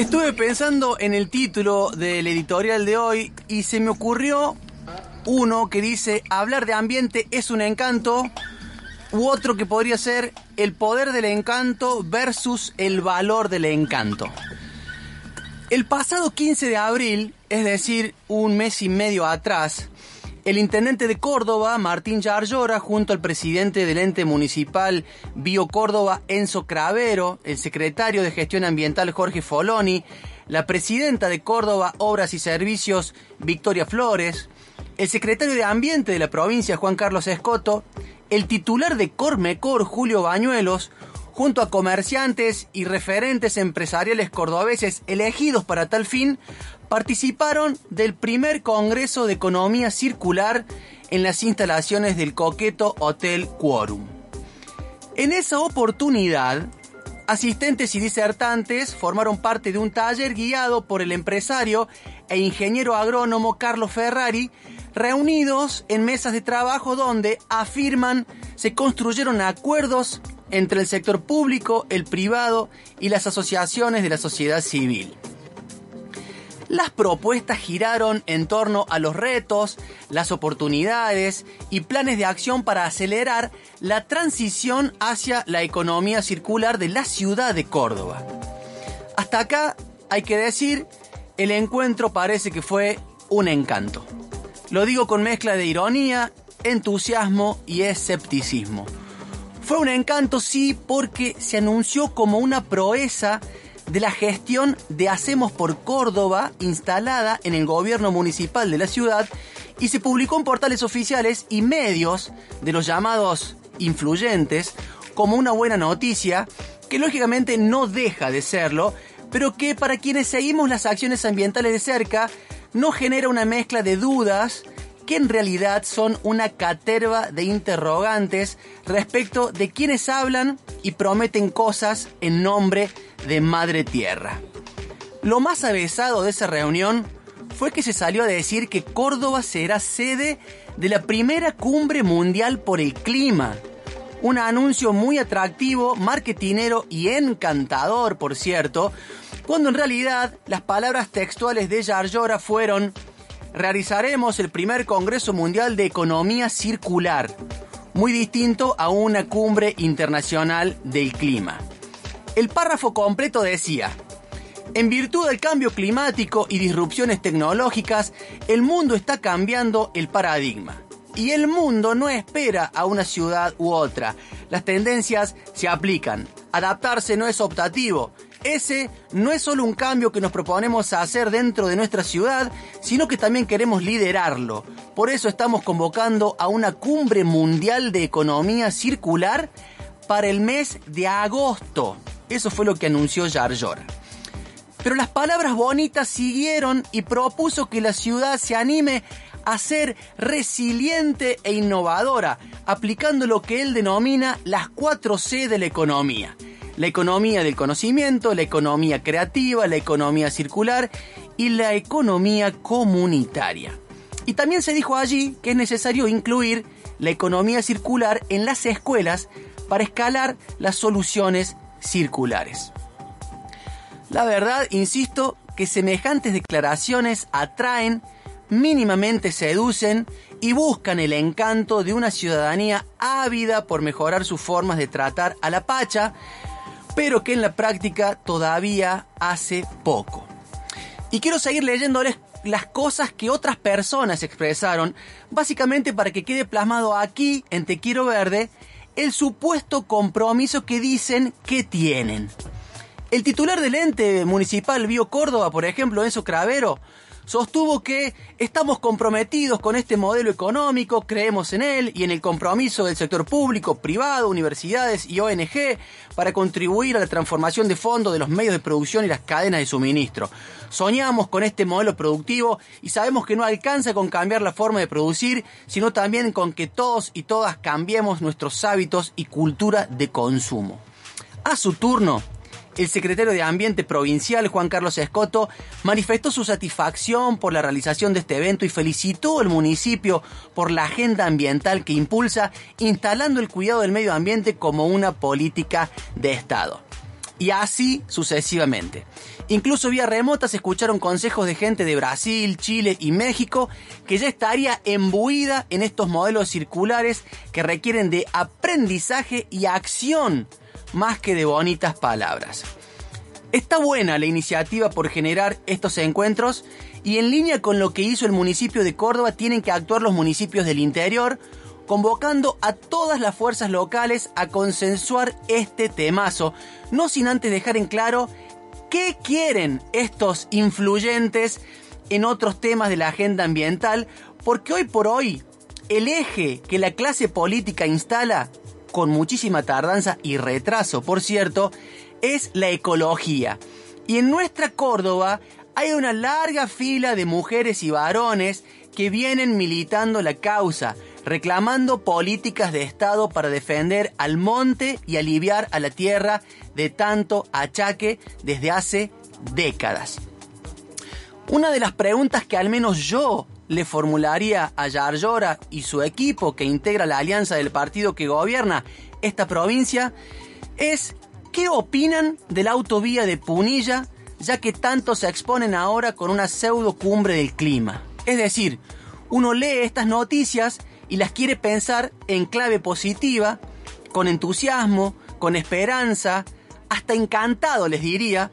Estuve pensando en el título del editorial de hoy y se me ocurrió uno que dice hablar de ambiente es un encanto u otro que podría ser el poder del encanto versus el valor del encanto. El pasado 15 de abril, es decir, un mes y medio atrás, el intendente de Córdoba, Martín Yarlora, junto al presidente del ente municipal Bio Córdoba, Enzo Cravero, el secretario de Gestión Ambiental Jorge Foloni, la presidenta de Córdoba Obras y Servicios Victoria Flores, el secretario de Ambiente de la provincia Juan Carlos Escoto, el titular de Cormecor Julio Bañuelos, junto a comerciantes y referentes empresariales cordobeses elegidos para tal fin, participaron del primer Congreso de Economía Circular en las instalaciones del coqueto Hotel Quorum. En esa oportunidad, asistentes y disertantes formaron parte de un taller guiado por el empresario e ingeniero agrónomo Carlos Ferrari, reunidos en mesas de trabajo donde afirman se construyeron acuerdos entre el sector público, el privado y las asociaciones de la sociedad civil. Las propuestas giraron en torno a los retos, las oportunidades y planes de acción para acelerar la transición hacia la economía circular de la ciudad de Córdoba. Hasta acá, hay que decir, el encuentro parece que fue un encanto. Lo digo con mezcla de ironía, entusiasmo y escepticismo. Fue un encanto, sí, porque se anunció como una proeza de la gestión de Hacemos por Córdoba instalada en el gobierno municipal de la ciudad y se publicó en portales oficiales y medios de los llamados influyentes como una buena noticia que lógicamente no deja de serlo, pero que para quienes seguimos las acciones ambientales de cerca no genera una mezcla de dudas que en realidad son una caterva de interrogantes respecto de quienes hablan y prometen cosas en nombre de Madre Tierra. Lo más avesado de esa reunión fue que se salió a decir que Córdoba será sede de la primera cumbre mundial por el clima. Un anuncio muy atractivo, marketinero y encantador, por cierto, cuando en realidad las palabras textuales de Yarlora fueron realizaremos el primer Congreso Mundial de Economía Circular, muy distinto a una cumbre internacional del clima. El párrafo completo decía, en virtud del cambio climático y disrupciones tecnológicas, el mundo está cambiando el paradigma. Y el mundo no espera a una ciudad u otra. Las tendencias se aplican. Adaptarse no es optativo. Ese no es solo un cambio que nos proponemos hacer dentro de nuestra ciudad, sino que también queremos liderarlo. Por eso estamos convocando a una cumbre mundial de economía circular para el mes de agosto. Eso fue lo que anunció Yarlora. Pero las palabras bonitas siguieron y propuso que la ciudad se anime a ser resiliente e innovadora, aplicando lo que él denomina las 4 C de la economía la economía del conocimiento, la economía creativa, la economía circular y la economía comunitaria. Y también se dijo allí que es necesario incluir la economía circular en las escuelas para escalar las soluciones circulares. La verdad, insisto, que semejantes declaraciones atraen, mínimamente seducen y buscan el encanto de una ciudadanía ávida por mejorar sus formas de tratar a la pacha, pero que en la práctica todavía hace poco. Y quiero seguir leyéndoles las cosas que otras personas expresaron, básicamente para que quede plasmado aquí, en Te Quiero Verde, el supuesto compromiso que dicen que tienen. El titular del ente municipal Bio Córdoba, por ejemplo, Enzo Cravero, sostuvo que estamos comprometidos con este modelo económico, creemos en él y en el compromiso del sector público, privado, universidades y ONG para contribuir a la transformación de fondo de los medios de producción y las cadenas de suministro. Soñamos con este modelo productivo y sabemos que no alcanza con cambiar la forma de producir, sino también con que todos y todas cambiemos nuestros hábitos y cultura de consumo. A su turno, el secretario de Ambiente provincial, Juan Carlos Escoto, manifestó su satisfacción por la realización de este evento y felicitó al municipio por la agenda ambiental que impulsa, instalando el cuidado del medio ambiente como una política de Estado. Y así sucesivamente. Incluso vía remota se escucharon consejos de gente de Brasil, Chile y México que ya estaría embuida en estos modelos circulares que requieren de aprendizaje y acción más que de bonitas palabras. Está buena la iniciativa por generar estos encuentros y en línea con lo que hizo el municipio de Córdoba tienen que actuar los municipios del interior, convocando a todas las fuerzas locales a consensuar este temazo, no sin antes dejar en claro qué quieren estos influyentes en otros temas de la agenda ambiental, porque hoy por hoy el eje que la clase política instala con muchísima tardanza y retraso, por cierto, es la ecología. Y en nuestra Córdoba hay una larga fila de mujeres y varones que vienen militando la causa, reclamando políticas de Estado para defender al monte y aliviar a la tierra de tanto achaque desde hace décadas. Una de las preguntas que al menos yo le formularía a Yarlora y su equipo que integra la alianza del partido que gobierna esta provincia es ¿qué opinan de la autovía de Punilla ya que tanto se exponen ahora con una pseudo cumbre del clima? Es decir, uno lee estas noticias y las quiere pensar en clave positiva, con entusiasmo, con esperanza, hasta encantado les diría,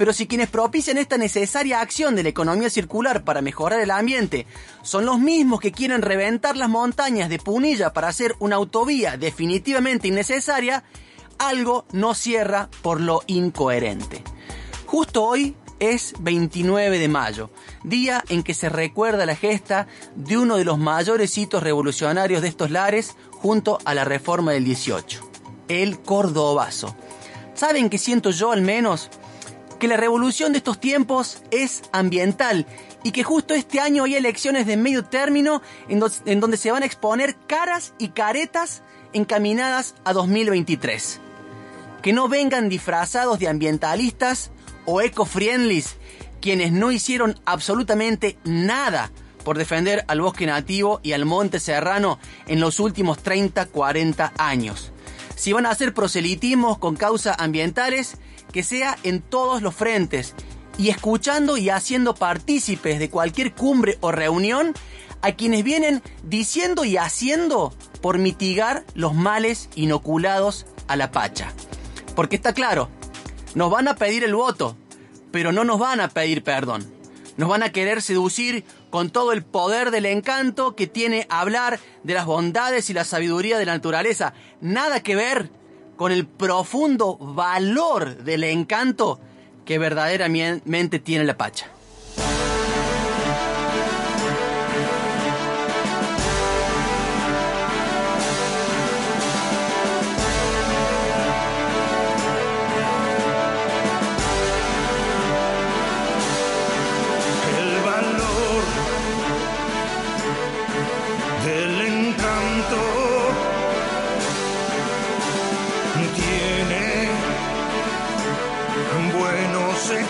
pero si quienes propician esta necesaria acción de la economía circular para mejorar el ambiente son los mismos que quieren reventar las montañas de Punilla para hacer una autovía definitivamente innecesaria, algo no cierra por lo incoherente. Justo hoy es 29 de mayo, día en que se recuerda la gesta de uno de los mayores hitos revolucionarios de estos lares junto a la reforma del 18, el Cordobazo. ¿Saben qué siento yo al menos? Que la revolución de estos tiempos es ambiental y que justo este año hay elecciones de medio término en, donde se van a exponer caras y caretas encaminadas a 2023. Que no vengan disfrazados de ambientalistas o eco-friendlies quienes no hicieron absolutamente nada por defender al bosque nativo y al monte serrano en los últimos 30, 40 años. Si van a hacer proselitismos con causas ambientales, que sea en todos los frentes y escuchando y haciendo partícipes de cualquier cumbre o reunión a quienes vienen diciendo y haciendo por mitigar los males inoculados a la pacha. Porque está claro, nos van a pedir el voto, pero no nos van a pedir perdón. Nos van a querer seducir con todo el poder del encanto que tiene hablar de las bondades y la sabiduría de la naturaleza. Nada que ver con el profundo valor del encanto que verdaderamente tiene la Pacha.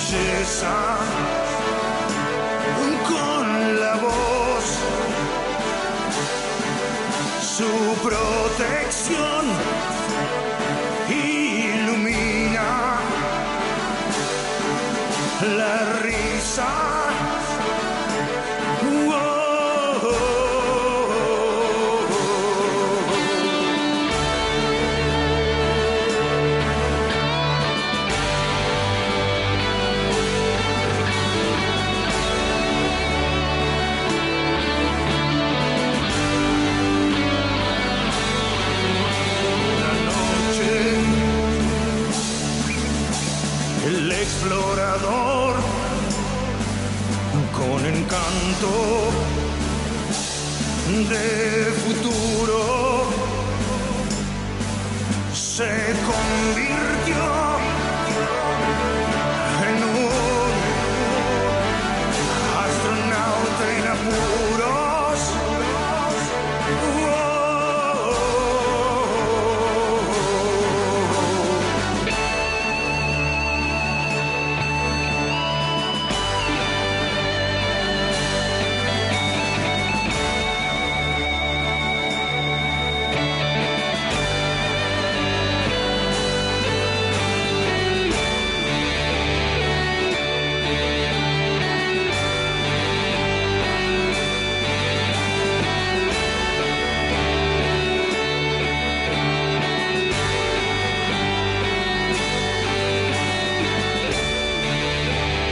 belleza con la voz. Su protección ilumina la risa. El explorador con encanto de futuro se convirtió